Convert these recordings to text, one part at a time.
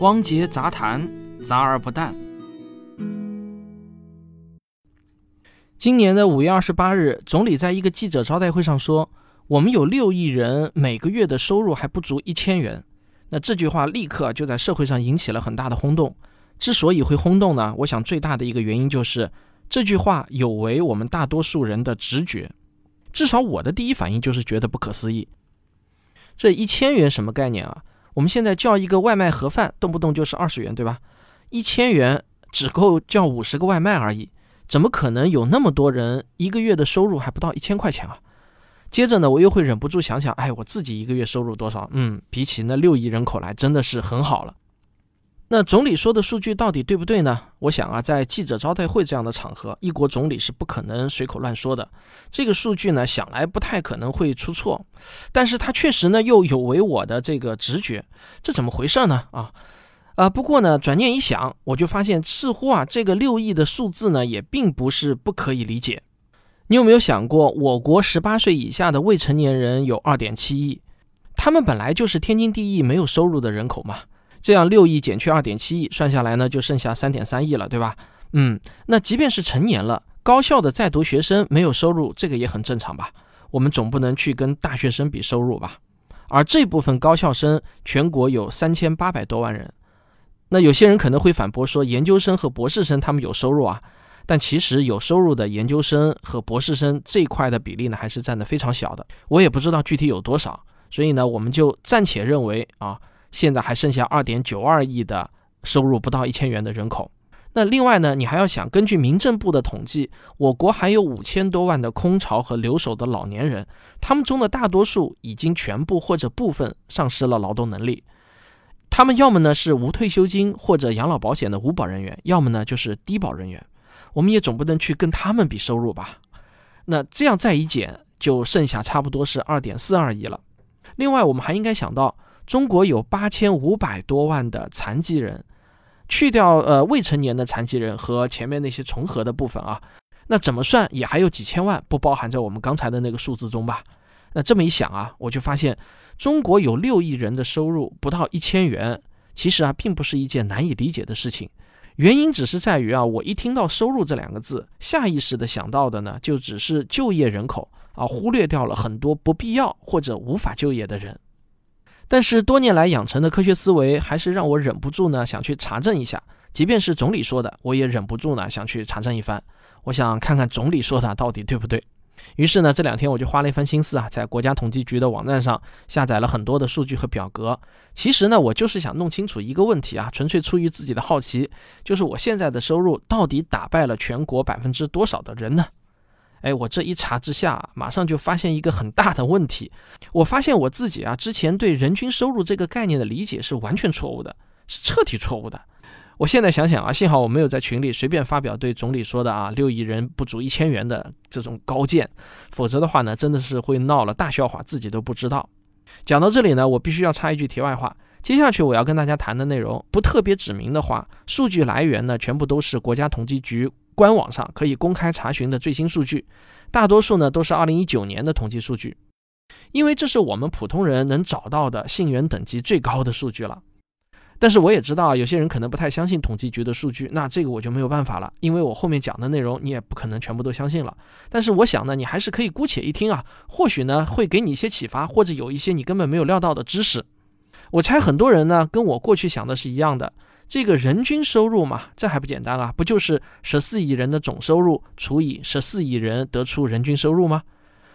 汪杰杂谈，杂而不淡。今年的五月二十八日，总理在一个记者招待会上说：“我们有六亿人，每个月的收入还不足一千元。”那这句话立刻就在社会上引起了很大的轰动。之所以会轰动呢，我想最大的一个原因就是这句话有违我们大多数人的直觉。至少我的第一反应就是觉得不可思议。这一千元什么概念啊？我们现在叫一个外卖盒饭，动不动就是二十元，对吧？一千元只够叫五十个外卖而已，怎么可能有那么多人一个月的收入还不到一千块钱啊？接着呢，我又会忍不住想想，哎，我自己一个月收入多少？嗯，比起那六亿人口来，真的是很好了。那总理说的数据到底对不对呢？我想啊，在记者招待会这样的场合，一国总理是不可能随口乱说的。这个数据呢，想来不太可能会出错，但是它确实呢又有违我的这个直觉，这怎么回事呢？啊啊！不过呢，转念一想，我就发现似乎啊，这个六亿的数字呢，也并不是不可以理解。你有没有想过，我国十八岁以下的未成年人有二点七亿，他们本来就是天经地义没有收入的人口嘛。这样六亿减去二点七亿，算下来呢，就剩下三点三亿了，对吧？嗯，那即便是成年了，高校的在读学生没有收入，这个也很正常吧？我们总不能去跟大学生比收入吧？而这部分高校生，全国有三千八百多万人。那有些人可能会反驳说，研究生和博士生他们有收入啊，但其实有收入的研究生和博士生这一块的比例呢，还是占的非常小的。我也不知道具体有多少，所以呢，我们就暂且认为啊。现在还剩下二点九二亿的收入不到一千元的人口。那另外呢，你还要想，根据民政部的统计，我国还有五千多万的空巢和留守的老年人，他们中的大多数已经全部或者部分丧失了劳动能力。他们要么呢是无退休金或者养老保险的无保人员，要么呢就是低保人员。我们也总不能去跟他们比收入吧？那这样再一减，就剩下差不多是二点四二亿了。另外，我们还应该想到。中国有八千五百多万的残疾人，去掉呃未成年的残疾人和前面那些重合的部分啊，那怎么算也还有几千万不包含在我们刚才的那个数字中吧？那这么一想啊，我就发现中国有六亿人的收入不到一千元，其实啊并不是一件难以理解的事情。原因只是在于啊，我一听到收入这两个字，下意识的想到的呢，就只是就业人口啊，忽略掉了很多不必要或者无法就业的人。但是多年来养成的科学思维，还是让我忍不住呢想去查证一下。即便是总理说的，我也忍不住呢想去查证一番。我想看看总理说的到底对不对。于是呢，这两天我就花了一番心思啊，在国家统计局的网站上下载了很多的数据和表格。其实呢，我就是想弄清楚一个问题啊，纯粹出于自己的好奇，就是我现在的收入到底打败了全国百分之多少的人呢？哎，我这一查之下，马上就发现一个很大的问题。我发现我自己啊，之前对人均收入这个概念的理解是完全错误的，是彻底错误的。我现在想想啊，幸好我没有在群里随便发表对总理说的啊六亿人不足一千元的这种高见，否则的话呢，真的是会闹了大笑话，自己都不知道。讲到这里呢，我必须要插一句题外话，接下去我要跟大家谈的内容不特别指明的话，数据来源呢，全部都是国家统计局。官网上可以公开查询的最新数据，大多数呢都是二零一九年的统计数据，因为这是我们普通人能找到的信源等级最高的数据了。但是我也知道有些人可能不太相信统计局的数据，那这个我就没有办法了，因为我后面讲的内容你也不可能全部都相信了。但是我想呢，你还是可以姑且一听啊，或许呢会给你一些启发，或者有一些你根本没有料到的知识。我猜很多人呢跟我过去想的是一样的。这个人均收入嘛，这还不简单啊？不就是十四亿人的总收入除以十四亿人得出人均收入吗？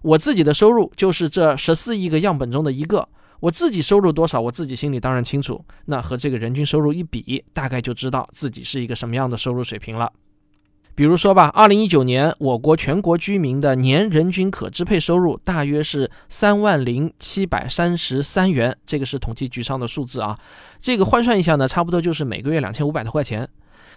我自己的收入就是这十四亿个样本中的一个，我自己收入多少，我自己心里当然清楚。那和这个人均收入一比，大概就知道自己是一个什么样的收入水平了。比如说吧，二零一九年我国全国居民的年人均可支配收入大约是三万零七百三十三元，这个是统计局上的数字啊。这个换算一下呢，差不多就是每个月两千五百多块钱。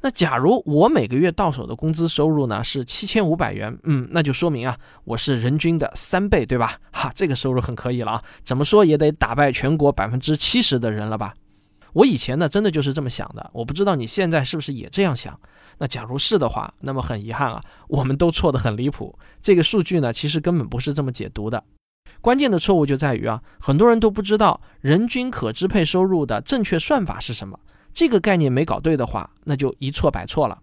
那假如我每个月到手的工资收入呢是七千五百元，嗯，那就说明啊，我是人均的三倍，对吧？哈，这个收入很可以了啊，怎么说也得打败全国百分之七十的人了吧？我以前呢，真的就是这么想的，我不知道你现在是不是也这样想。那假如是的话，那么很遗憾啊，我们都错得很离谱。这个数据呢，其实根本不是这么解读的。关键的错误就在于啊，很多人都不知道人均可支配收入的正确算法是什么。这个概念没搞对的话，那就一错百错了。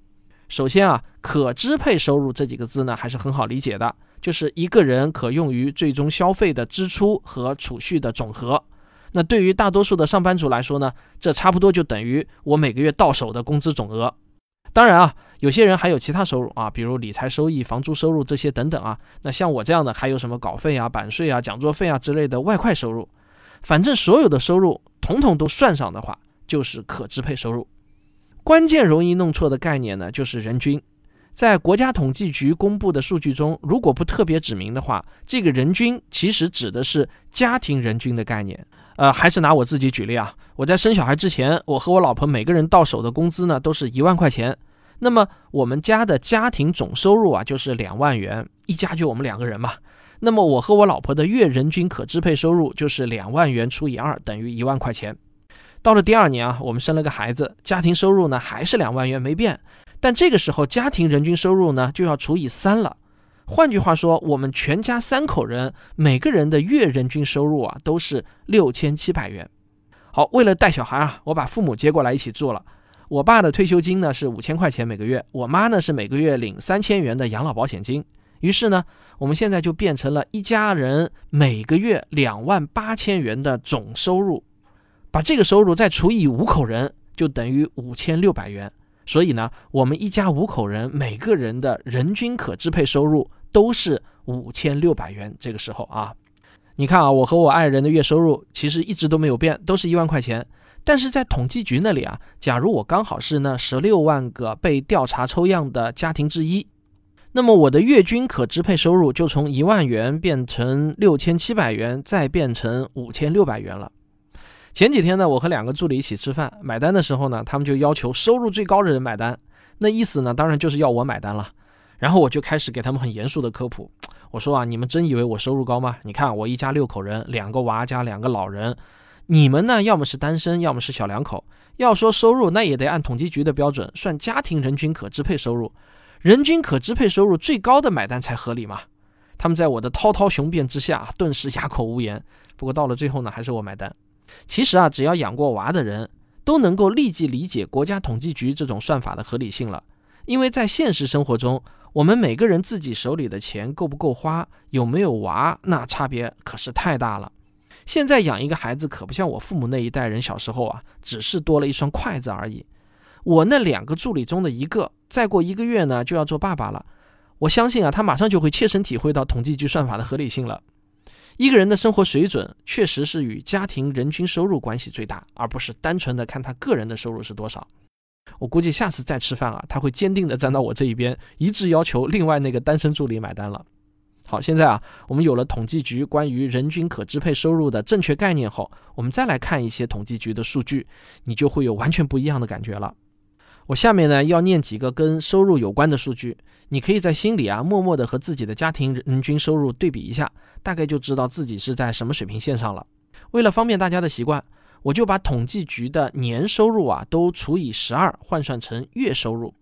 首先啊，可支配收入这几个字呢，还是很好理解的，就是一个人可用于最终消费的支出和储蓄的总和。那对于大多数的上班族来说呢，这差不多就等于我每个月到手的工资总额。当然啊，有些人还有其他收入啊，比如理财收益、房租收入这些等等啊。那像我这样的，还有什么稿费啊、版税啊、讲座费啊之类的外快收入。反正所有的收入统统都算上的话，就是可支配收入。关键容易弄错的概念呢，就是人均。在国家统计局公布的数据中，如果不特别指明的话，这个人均其实指的是家庭人均的概念。呃，还是拿我自己举例啊。我在生小孩之前，我和我老婆每个人到手的工资呢，都是一万块钱。那么我们家的家庭总收入啊，就是两万元，一家就我们两个人嘛。那么我和我老婆的月人均可支配收入就是两万元除以二，等于一万块钱。到了第二年啊，我们生了个孩子，家庭收入呢还是两万元没变，但这个时候家庭人均收入呢就要除以三了。换句话说，我们全家三口人每个人的月人均收入啊都是六千七百元。好，为了带小孩啊，我把父母接过来一起住了。我爸的退休金呢是五千块钱每个月，我妈呢是每个月领三千元的养老保险金。于是呢，我们现在就变成了一家人每个月两万八千元的总收入。把这个收入再除以五口人，就等于五千六百元。所以呢，我们一家五口人每个人的人均可支配收入都是五千六百元。这个时候啊，你看啊，我和我爱人的月收入其实一直都没有变，都是一万块钱。但是在统计局那里啊，假如我刚好是那十六万个被调查抽样的家庭之一，那么我的月均可支配收入就从一万元变成六千七百元，再变成五千六百元了。前几天呢，我和两个助理一起吃饭，买单的时候呢，他们就要求收入最高的人买单。那意思呢，当然就是要我买单了。然后我就开始给他们很严肃的科普，我说啊，你们真以为我收入高吗？你看我一家六口人，两个娃加两个老人，你们呢，要么是单身，要么是小两口。要说收入，那也得按统计局的标准算家庭人均可支配收入，人均可支配收入最高的买单才合理嘛。他们在我的滔滔雄辩之下，顿时哑口无言。不过到了最后呢，还是我买单。其实啊，只要养过娃的人都能够立即理解国家统计局这种算法的合理性了。因为在现实生活中，我们每个人自己手里的钱够不够花，有没有娃，那差别可是太大了。现在养一个孩子可不像我父母那一代人小时候啊，只是多了一双筷子而已。我那两个助理中的一个，再过一个月呢就要做爸爸了。我相信啊，他马上就会切身体会到统计局算法的合理性了。一个人的生活水准确实是与家庭人均收入关系最大，而不是单纯的看他个人的收入是多少。我估计下次再吃饭啊，他会坚定的站到我这一边，一致要求另外那个单身助理买单了。好，现在啊，我们有了统计局关于人均可支配收入的正确概念后，我们再来看一些统计局的数据，你就会有完全不一样的感觉了。我下面呢要念几个跟收入有关的数据，你可以在心里啊默默的和自己的家庭人均收入对比一下，大概就知道自己是在什么水平线上了。为了方便大家的习惯，我就把统计局的年收入啊都除以十二，换算成月收入。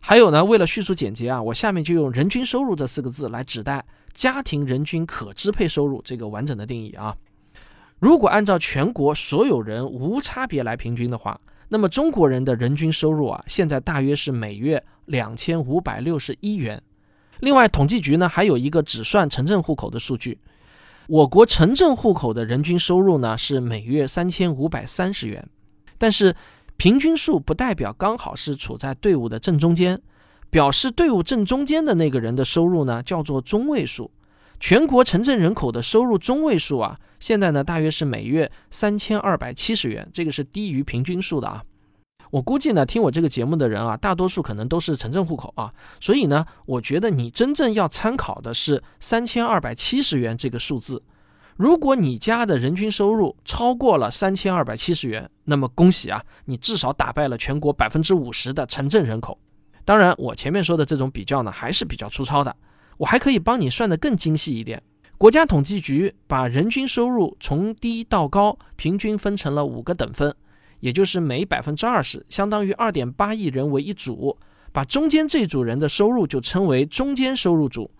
还有呢，为了叙述简洁啊，我下面就用人均收入这四个字来指代家庭人均可支配收入这个完整的定义啊。如果按照全国所有人无差别来平均的话。那么中国人的人均收入啊，现在大约是每月两千五百六十一元。另外，统计局呢还有一个只算城镇户口的数据，我国城镇户口的人均收入呢是每月三千五百三十元。但是平均数不代表刚好是处在队伍的正中间，表示队伍正中间的那个人的收入呢叫做中位数。全国城镇人口的收入中位数啊。现在呢，大约是每月三千二百七十元，这个是低于平均数的啊。我估计呢，听我这个节目的人啊，大多数可能都是城镇户口啊，所以呢，我觉得你真正要参考的是三千二百七十元这个数字。如果你家的人均收入超过了三千二百七十元，那么恭喜啊，你至少打败了全国百分之五十的城镇人口。当然，我前面说的这种比较呢，还是比较粗糙的，我还可以帮你算得更精细一点。国家统计局把人均收入从低到高平均分成了五个等分，也就是每百分之二十，相当于二点八亿人为一组，把中间这组人的收入就称为中间收入组，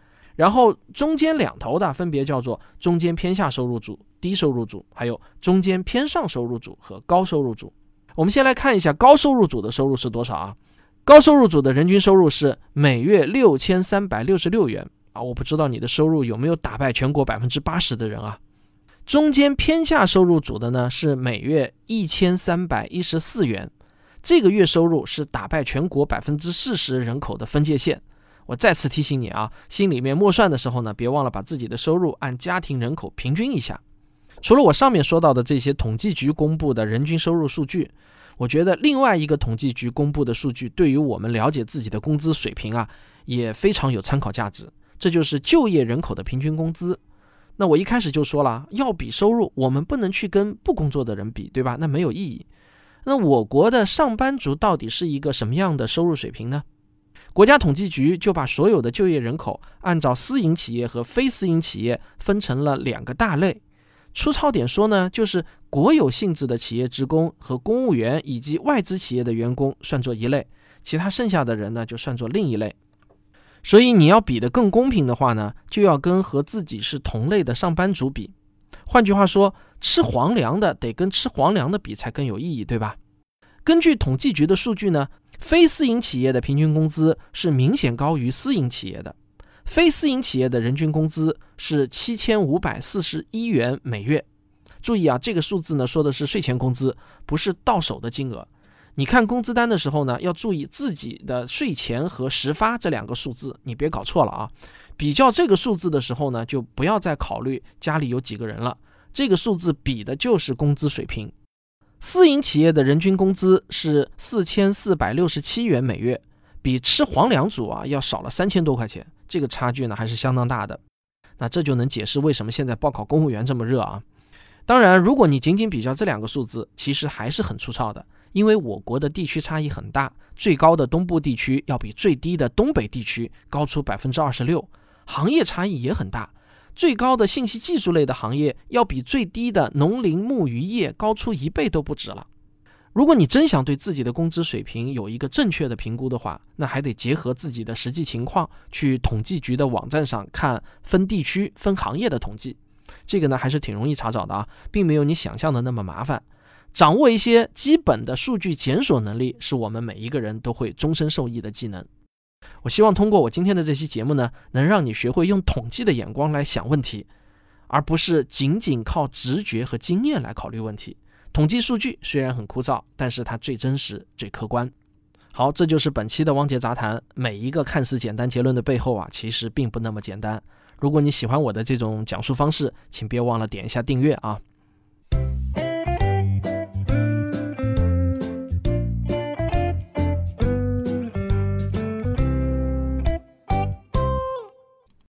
然后中间两头的分别叫做中间偏下收入组、低收入组，还有中间偏上收入组和高收入组。我们先来看一下高收入组的收入是多少啊？高收入组的人均收入是每月六千三百六十六元啊！我不知道你的收入有没有打败全国百分之八十的人啊？中间偏下收入组的呢是每月一千三百一十四元，这个月收入是打败全国百分之四十人口的分界线。我再次提醒你啊，心里面默算的时候呢，别忘了把自己的收入按家庭人口平均一下。除了我上面说到的这些统计局公布的人均收入数据，我觉得另外一个统计局公布的数据对于我们了解自己的工资水平啊，也非常有参考价值。这就是就业人口的平均工资。那我一开始就说了，要比收入，我们不能去跟不工作的人比，对吧？那没有意义。那我国的上班族到底是一个什么样的收入水平呢？国家统计局就把所有的就业人口按照私营企业和非私营企业分成了两个大类。粗糙点说呢，就是国有性质的企业职工和公务员以及外资企业的员工算作一类，其他剩下的人呢就算作另一类。所以你要比得更公平的话呢，就要跟和自己是同类的上班族比。换句话说，吃皇粮的得跟吃皇粮的比才更有意义，对吧？根据统计局的数据呢。非私营企业的平均工资是明显高于私营企业的，非私营企业的人均工资是七千五百四十一元每月。注意啊，这个数字呢说的是税前工资，不是到手的金额。你看工资单的时候呢，要注意自己的税前和实发这两个数字，你别搞错了啊。比较这个数字的时候呢，就不要再考虑家里有几个人了，这个数字比的就是工资水平。私营企业的人均工资是四千四百六十七元每月，比吃皇粮组啊要少了三千多块钱，这个差距呢还是相当大的。那这就能解释为什么现在报考公务员这么热啊。当然，如果你仅仅比较这两个数字，其实还是很粗糙的，因为我国的地区差异很大，最高的东部地区要比最低的东北地区高出百分之二十六，行业差异也很大。最高的信息技术类的行业要比最低的农林牧渔业高出一倍都不止了。如果你真想对自己的工资水平有一个正确的评估的话，那还得结合自己的实际情况去统计局的网站上看分地区、分行业的统计。这个呢还是挺容易查找的啊，并没有你想象的那么麻烦。掌握一些基本的数据检索能力，是我们每一个人都会终身受益的技能。我希望通过我今天的这期节目呢，能让你学会用统计的眼光来想问题，而不是仅仅靠直觉和经验来考虑问题。统计数据虽然很枯燥，但是它最真实、最客观。好，这就是本期的汪杰杂谈。每一个看似简单结论的背后啊，其实并不那么简单。如果你喜欢我的这种讲述方式，请别忘了点一下订阅啊。